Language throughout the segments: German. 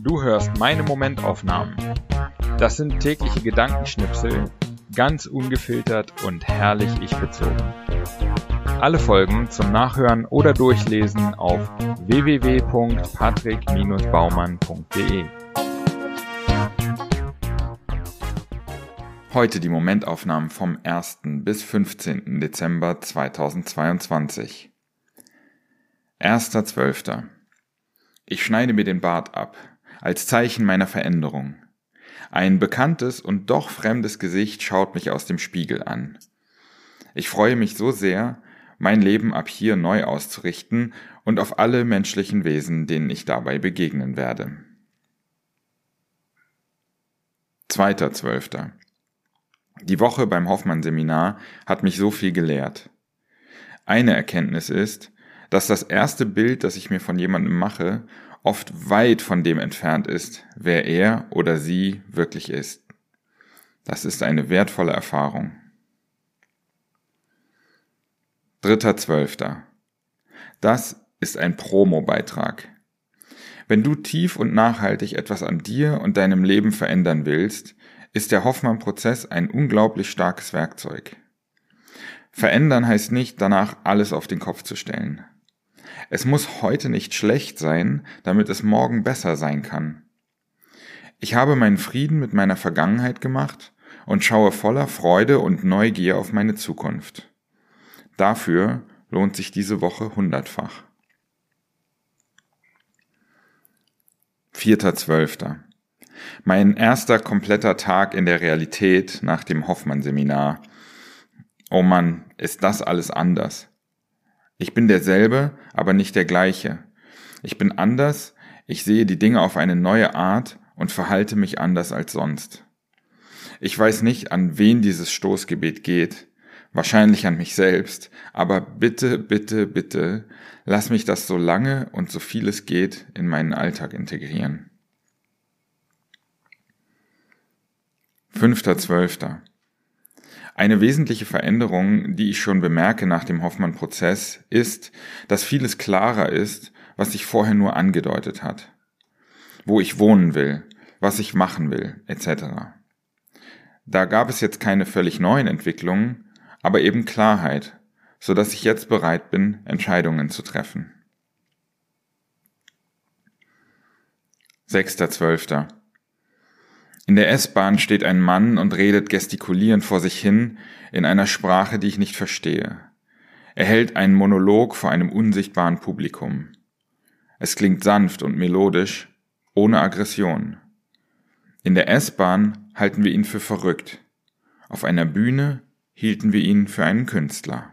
Du hörst meine Momentaufnahmen. Das sind tägliche Gedankenschnipsel, ganz ungefiltert und herrlich ich bezogen. Alle Folgen zum Nachhören oder Durchlesen auf www.patrick-baumann.de. Heute die Momentaufnahmen vom 1. bis 15. Dezember 2022. 1.12. Ich schneide mir den Bart ab, als Zeichen meiner Veränderung. Ein bekanntes und doch fremdes Gesicht schaut mich aus dem Spiegel an. Ich freue mich so sehr, mein Leben ab hier neu auszurichten und auf alle menschlichen Wesen, denen ich dabei begegnen werde. 2.12. Die Woche beim Hoffmann-Seminar hat mich so viel gelehrt. Eine Erkenntnis ist, dass das erste Bild, das ich mir von jemandem mache, oft weit von dem entfernt ist, wer er oder sie wirklich ist. Das ist eine wertvolle Erfahrung. Dritter Zwölfter. Das ist ein Promo-Beitrag. Wenn du tief und nachhaltig etwas an dir und deinem Leben verändern willst, ist der Hoffmann-Prozess ein unglaublich starkes Werkzeug. Verändern heißt nicht, danach alles auf den Kopf zu stellen. Es muss heute nicht schlecht sein, damit es morgen besser sein kann. Ich habe meinen Frieden mit meiner Vergangenheit gemacht und schaue voller Freude und Neugier auf meine Zukunft. Dafür lohnt sich diese Woche hundertfach. Vierter Zwölfter. Mein erster kompletter Tag in der Realität nach dem Hoffmann-Seminar. Oh Mann, ist das alles anders. Ich bin derselbe, aber nicht der gleiche. Ich bin anders, ich sehe die Dinge auf eine neue Art und verhalte mich anders als sonst. Ich weiß nicht, an wen dieses Stoßgebet geht, wahrscheinlich an mich selbst, aber bitte, bitte, bitte, lass mich das so lange und so viel es geht in meinen Alltag integrieren. Fünfter Zwölfter. Eine wesentliche Veränderung, die ich schon bemerke nach dem Hoffmann-Prozess, ist, dass vieles klarer ist, was sich vorher nur angedeutet hat. Wo ich wohnen will, was ich machen will, etc. Da gab es jetzt keine völlig neuen Entwicklungen, aber eben Klarheit, so dass ich jetzt bereit bin, Entscheidungen zu treffen. 6.12. In der S-Bahn steht ein Mann und redet gestikulierend vor sich hin in einer Sprache, die ich nicht verstehe. Er hält einen Monolog vor einem unsichtbaren Publikum. Es klingt sanft und melodisch, ohne Aggression. In der S-Bahn halten wir ihn für verrückt. Auf einer Bühne hielten wir ihn für einen Künstler.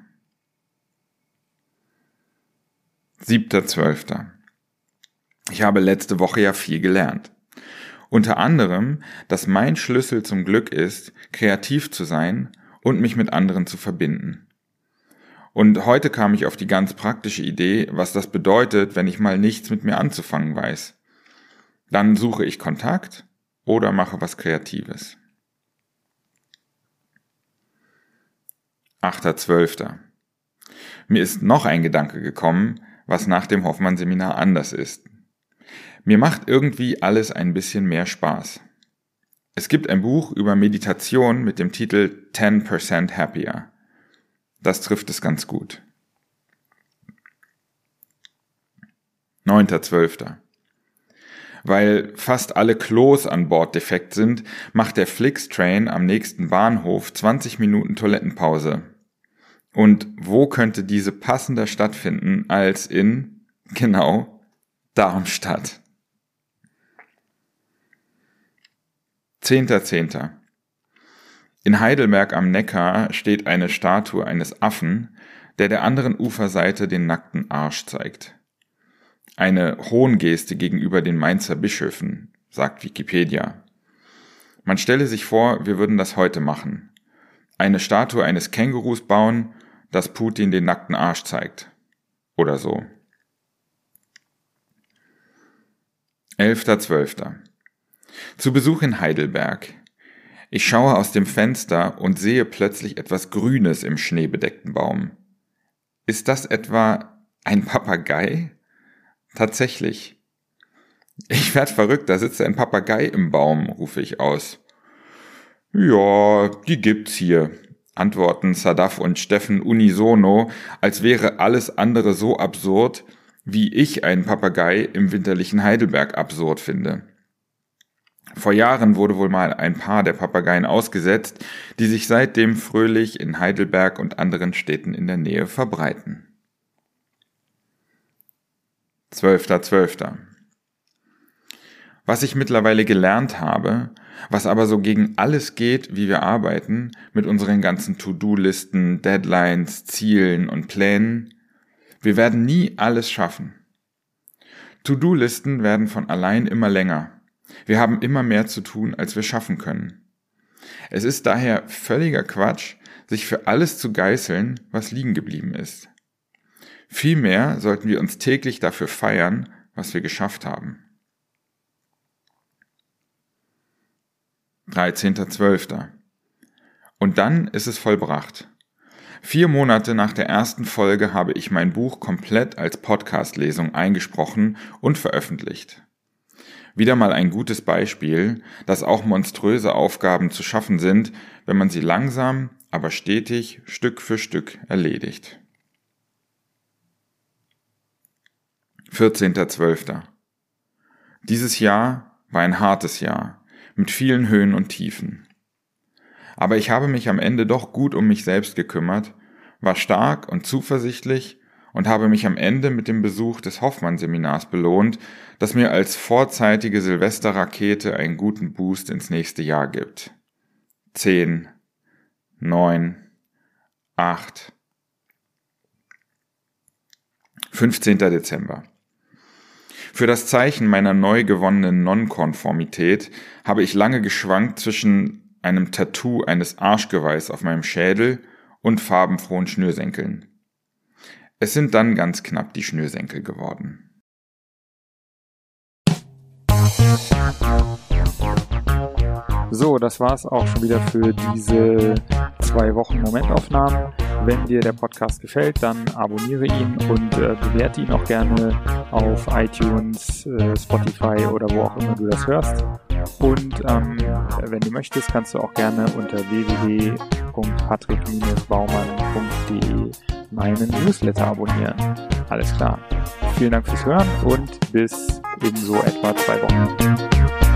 7.12. Ich habe letzte Woche ja viel gelernt. Unter anderem, dass mein Schlüssel zum Glück ist, kreativ zu sein und mich mit anderen zu verbinden. Und heute kam ich auf die ganz praktische Idee, was das bedeutet, wenn ich mal nichts mit mir anzufangen weiß. Dann suche ich Kontakt oder mache was Kreatives. 8.12. Mir ist noch ein Gedanke gekommen, was nach dem Hoffmann-Seminar anders ist. Mir macht irgendwie alles ein bisschen mehr Spaß. Es gibt ein Buch über Meditation mit dem Titel 10% Happier. Das trifft es ganz gut. 9.12. Weil fast alle Klos an Bord defekt sind, macht der Flix-Train am nächsten Bahnhof 20 Minuten Toilettenpause. Und wo könnte diese passender stattfinden als in, genau, Darmstadt? 10.10. In Heidelberg am Neckar steht eine Statue eines Affen, der der anderen Uferseite den nackten Arsch zeigt. Eine Hohngeste gegenüber den Mainzer Bischöfen, sagt Wikipedia. Man stelle sich vor, wir würden das heute machen. Eine Statue eines Kängurus bauen, das Putin den nackten Arsch zeigt. Oder so. 11.12. Zu Besuch in Heidelberg. Ich schaue aus dem Fenster und sehe plötzlich etwas Grünes im schneebedeckten Baum. Ist das etwa ein Papagei? Tatsächlich. Ich werd verrückt, da sitzt ein Papagei im Baum, rufe ich aus. Ja, die gibt's hier, antworten Sadaf und Steffen unisono, als wäre alles andere so absurd, wie ich einen Papagei im winterlichen Heidelberg absurd finde. Vor Jahren wurde wohl mal ein Paar der Papageien ausgesetzt, die sich seitdem fröhlich in Heidelberg und anderen Städten in der Nähe verbreiten. 12.12. .12. Was ich mittlerweile gelernt habe, was aber so gegen alles geht, wie wir arbeiten, mit unseren ganzen To-Do-Listen, Deadlines, Zielen und Plänen, wir werden nie alles schaffen. To-Do-Listen werden von allein immer länger. Wir haben immer mehr zu tun, als wir schaffen können. Es ist daher völliger Quatsch, sich für alles zu geißeln, was liegen geblieben ist. Vielmehr sollten wir uns täglich dafür feiern, was wir geschafft haben. 13.12. Und dann ist es vollbracht. Vier Monate nach der ersten Folge habe ich mein Buch komplett als Podcast-Lesung eingesprochen und veröffentlicht. Wieder mal ein gutes Beispiel, dass auch monströse Aufgaben zu schaffen sind, wenn man sie langsam, aber stetig Stück für Stück erledigt. 14.12. Dieses Jahr war ein hartes Jahr, mit vielen Höhen und Tiefen. Aber ich habe mich am Ende doch gut um mich selbst gekümmert, war stark und zuversichtlich und habe mich am Ende mit dem Besuch des Hoffmann-Seminars belohnt, das mir als vorzeitige Silvesterrakete einen guten Boost ins nächste Jahr gibt. Zehn, neun, acht. 15. Dezember. Für das Zeichen meiner neu gewonnenen Nonkonformität habe ich lange geschwankt zwischen einem Tattoo eines Arschgeweihs auf meinem Schädel und farbenfrohen Schnürsenkeln. Es sind dann ganz knapp die Schnürsenkel geworden. So, das war's auch schon wieder für diese zwei Wochen Momentaufnahmen. Wenn dir der Podcast gefällt, dann abonniere ihn und äh, bewerte ihn auch gerne auf iTunes, äh, Spotify oder wo auch immer du das hörst. Und ähm, wenn du möchtest, kannst du auch gerne unter www.patrick-baumann.de meinen Newsletter abonnieren. Alles klar. Vielen Dank fürs Hören und bis in so etwa zwei Wochen.